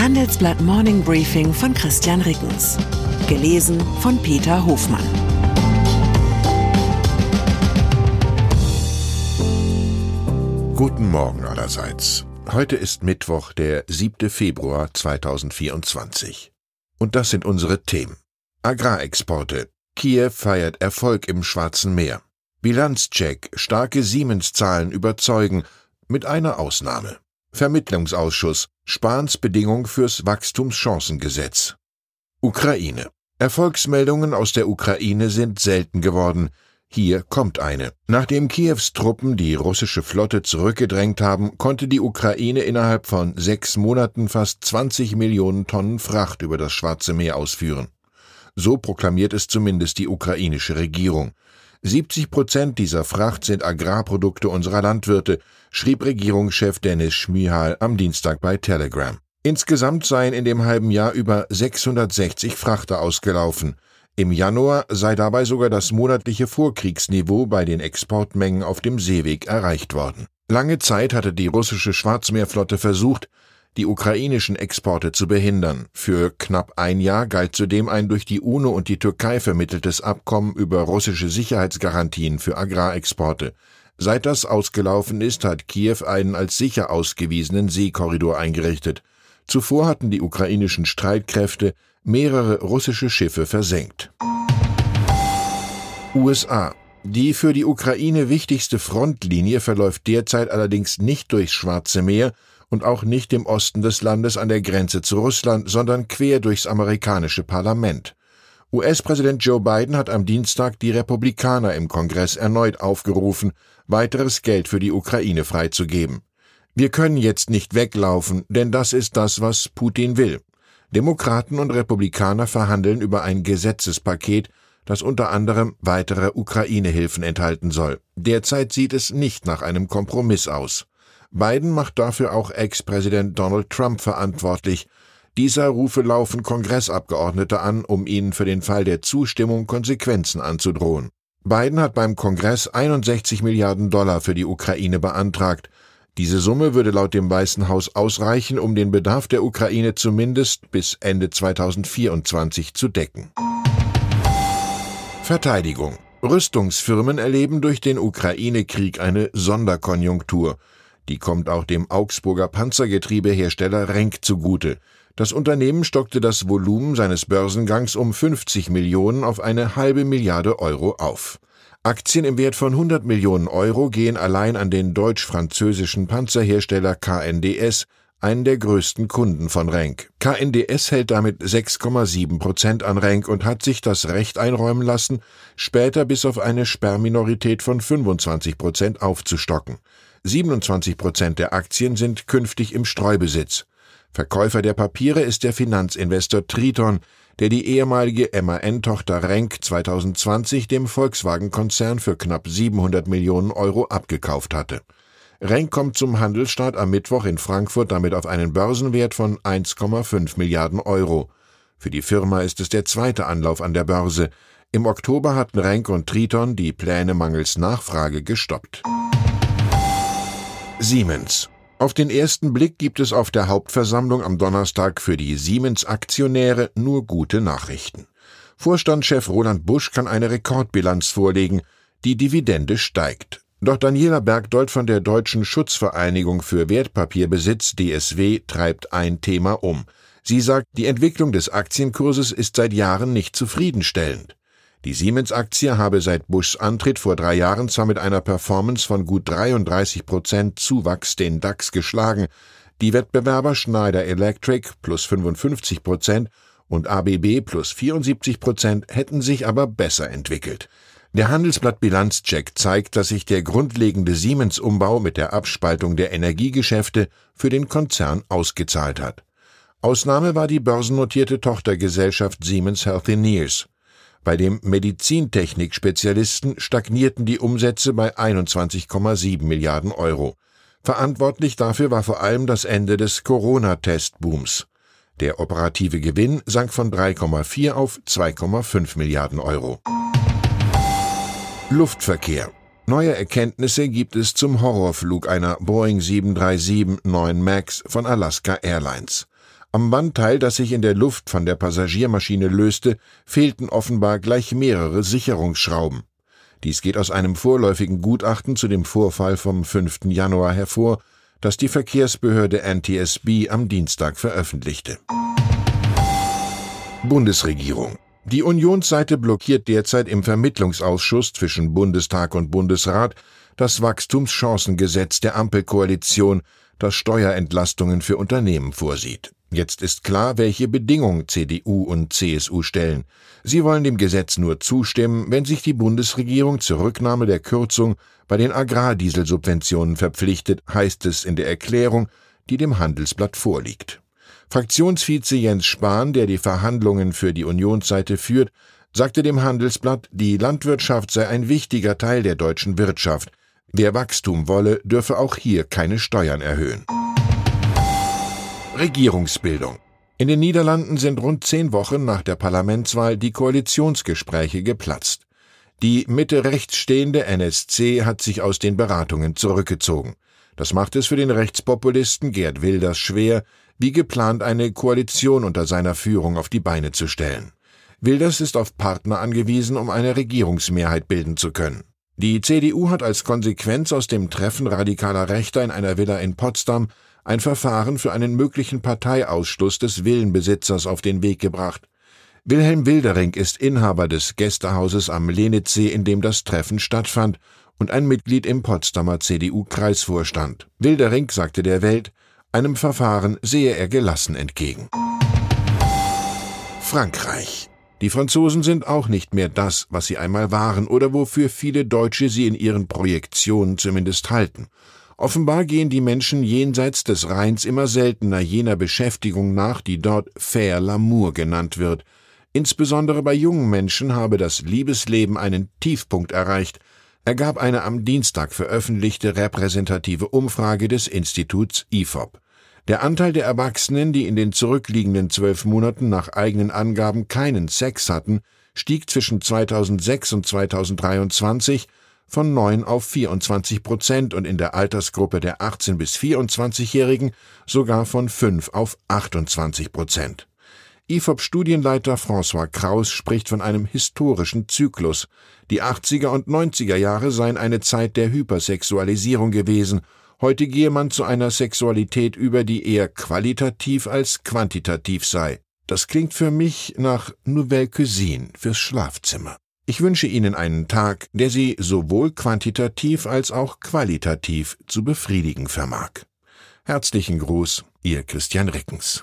Handelsblatt Morning Briefing von Christian Rickens. Gelesen von Peter Hofmann. Guten Morgen allerseits. Heute ist Mittwoch, der 7. Februar 2024. Und das sind unsere Themen. Agrarexporte. Kiew feiert Erfolg im Schwarzen Meer. Bilanzcheck. Starke Siemens-Zahlen überzeugen. Mit einer Ausnahme. Vermittlungsausschuss. Spahns Bedingung fürs Wachstumschancengesetz. Ukraine. Erfolgsmeldungen aus der Ukraine sind selten geworden. Hier kommt eine. Nachdem Kiews Truppen die russische Flotte zurückgedrängt haben, konnte die Ukraine innerhalb von sechs Monaten fast 20 Millionen Tonnen Fracht über das Schwarze Meer ausführen. So proklamiert es zumindest die ukrainische Regierung. 70 Prozent dieser Fracht sind Agrarprodukte unserer Landwirte, schrieb Regierungschef Dennis Schmihal am Dienstag bei Telegram. Insgesamt seien in dem halben Jahr über 660 Frachter ausgelaufen. Im Januar sei dabei sogar das monatliche Vorkriegsniveau bei den Exportmengen auf dem Seeweg erreicht worden. Lange Zeit hatte die russische Schwarzmeerflotte versucht, die ukrainischen Exporte zu behindern. Für knapp ein Jahr galt zudem ein durch die UNO und die Türkei vermitteltes Abkommen über russische Sicherheitsgarantien für Agrarexporte. Seit das ausgelaufen ist, hat Kiew einen als sicher ausgewiesenen Seekorridor eingerichtet. Zuvor hatten die ukrainischen Streitkräfte mehrere russische Schiffe versenkt. USA die für die Ukraine wichtigste Frontlinie verläuft derzeit allerdings nicht durchs Schwarze Meer, und auch nicht im Osten des Landes an der Grenze zu Russland, sondern quer durchs amerikanische Parlament. US-Präsident Joe Biden hat am Dienstag die Republikaner im Kongress erneut aufgerufen, weiteres Geld für die Ukraine freizugeben. Wir können jetzt nicht weglaufen, denn das ist das, was Putin will. Demokraten und Republikaner verhandeln über ein Gesetzespaket, das unter anderem weitere Ukraine-Hilfen enthalten soll. Derzeit sieht es nicht nach einem Kompromiss aus. Biden macht dafür auch Ex-Präsident Donald Trump verantwortlich. Dieser rufe laufen Kongressabgeordnete an, um ihnen für den Fall der Zustimmung Konsequenzen anzudrohen. Biden hat beim Kongress 61 Milliarden Dollar für die Ukraine beantragt. Diese Summe würde laut dem Weißen Haus ausreichen, um den Bedarf der Ukraine zumindest bis Ende 2024 zu decken. Verteidigung. Rüstungsfirmen erleben durch den Ukraine-Krieg eine Sonderkonjunktur. Die kommt auch dem Augsburger Panzergetriebehersteller Renk zugute. Das Unternehmen stockte das Volumen seines Börsengangs um 50 Millionen auf eine halbe Milliarde Euro auf. Aktien im Wert von 100 Millionen Euro gehen allein an den deutsch-französischen Panzerhersteller KNDS, einen der größten Kunden von Renk. KNDS hält damit 6,7 Prozent an Renk und hat sich das Recht einräumen lassen, später bis auf eine Sperrminorität von 25 Prozent aufzustocken. 27 Prozent der Aktien sind künftig im Streubesitz. Verkäufer der Papiere ist der Finanzinvestor Triton, der die ehemalige MAN-Tochter Renk 2020 dem Volkswagen-Konzern für knapp 700 Millionen Euro abgekauft hatte. Renk kommt zum Handelsstart am Mittwoch in Frankfurt damit auf einen Börsenwert von 1,5 Milliarden Euro. Für die Firma ist es der zweite Anlauf an der Börse. Im Oktober hatten Renk und Triton die Pläne mangels Nachfrage gestoppt. Siemens. Auf den ersten Blick gibt es auf der Hauptversammlung am Donnerstag für die Siemens-Aktionäre nur gute Nachrichten. Vorstandschef Roland Busch kann eine Rekordbilanz vorlegen. Die Dividende steigt. Doch Daniela Bergdold von der Deutschen Schutzvereinigung für Wertpapierbesitz DSW treibt ein Thema um. Sie sagt, die Entwicklung des Aktienkurses ist seit Jahren nicht zufriedenstellend. Die Siemens-Aktie habe seit Bushs Antritt vor drei Jahren zwar mit einer Performance von gut 33 Prozent Zuwachs den DAX geschlagen, die Wettbewerber Schneider Electric plus 55 Prozent und ABB plus 74 Prozent hätten sich aber besser entwickelt. Der Handelsblatt Bilanzcheck zeigt, dass sich der grundlegende Siemens-Umbau mit der Abspaltung der Energiegeschäfte für den Konzern ausgezahlt hat. Ausnahme war die börsennotierte Tochtergesellschaft Siemens Healthineers. Bei dem Medizintechnik-Spezialisten stagnierten die Umsätze bei 21,7 Milliarden Euro. Verantwortlich dafür war vor allem das Ende des Corona-Testbooms. Der operative Gewinn sank von 3,4 auf 2,5 Milliarden Euro. Luftverkehr. Neue Erkenntnisse gibt es zum Horrorflug einer Boeing 737-9 MAX von Alaska Airlines. Am Wandteil, das sich in der Luft von der Passagiermaschine löste, fehlten offenbar gleich mehrere Sicherungsschrauben. Dies geht aus einem vorläufigen Gutachten zu dem Vorfall vom 5. Januar hervor, das die Verkehrsbehörde NTSB am Dienstag veröffentlichte. Bundesregierung die Unionsseite blockiert derzeit im Vermittlungsausschuss zwischen Bundestag und Bundesrat das Wachstumschancengesetz der Ampelkoalition, das Steuerentlastungen für Unternehmen vorsieht. Jetzt ist klar, welche Bedingungen CDU und CSU stellen. Sie wollen dem Gesetz nur zustimmen, wenn sich die Bundesregierung zur Rücknahme der Kürzung bei den Agrardieselsubventionen verpflichtet, heißt es in der Erklärung, die dem Handelsblatt vorliegt. Fraktionsvize Jens Spahn, der die Verhandlungen für die Unionsseite führt, sagte dem Handelsblatt, die Landwirtschaft sei ein wichtiger Teil der deutschen Wirtschaft. Wer Wachstum wolle, dürfe auch hier keine Steuern erhöhen. Regierungsbildung. In den Niederlanden sind rund zehn Wochen nach der Parlamentswahl die Koalitionsgespräche geplatzt. Die Mitte rechts stehende NSC hat sich aus den Beratungen zurückgezogen. Das macht es für den Rechtspopulisten Gerd Wilders schwer, wie geplant eine Koalition unter seiner Führung auf die Beine zu stellen. Wilders ist auf Partner angewiesen, um eine Regierungsmehrheit bilden zu können. Die CDU hat als Konsequenz aus dem Treffen radikaler Rechter in einer Villa in Potsdam ein Verfahren für einen möglichen Parteiausschluss des Villenbesitzers auf den Weg gebracht. Wilhelm Wildering ist Inhaber des Gästehauses am Lenitzsee, in dem das Treffen stattfand, und ein Mitglied im Potsdamer CDU-Kreisvorstand. Wildering sagte der Welt, einem Verfahren sehe er gelassen entgegen. Frankreich. Die Franzosen sind auch nicht mehr das, was sie einmal waren oder wofür viele Deutsche sie in ihren Projektionen zumindest halten. Offenbar gehen die Menschen jenseits des Rheins immer seltener jener Beschäftigung nach, die dort faire l'amour genannt wird. Insbesondere bei jungen Menschen habe das Liebesleben einen Tiefpunkt erreicht, ergab eine am Dienstag veröffentlichte repräsentative Umfrage des Instituts IFOP. Der Anteil der Erwachsenen, die in den zurückliegenden zwölf Monaten nach eigenen Angaben keinen Sex hatten, stieg zwischen 2006 und 2023 von 9 auf 24 Prozent und in der Altersgruppe der 18 bis 24-Jährigen sogar von 5 auf 28 Prozent. IFOP-Studienleiter François Kraus spricht von einem historischen Zyklus. Die 80er und 90er Jahre seien eine Zeit der Hypersexualisierung gewesen. Heute gehe man zu einer Sexualität über, die eher qualitativ als quantitativ sei. Das klingt für mich nach Nouvelle Cuisine fürs Schlafzimmer. Ich wünsche Ihnen einen Tag, der Sie sowohl quantitativ als auch qualitativ zu befriedigen vermag. Herzlichen Gruß, Ihr Christian Rickens.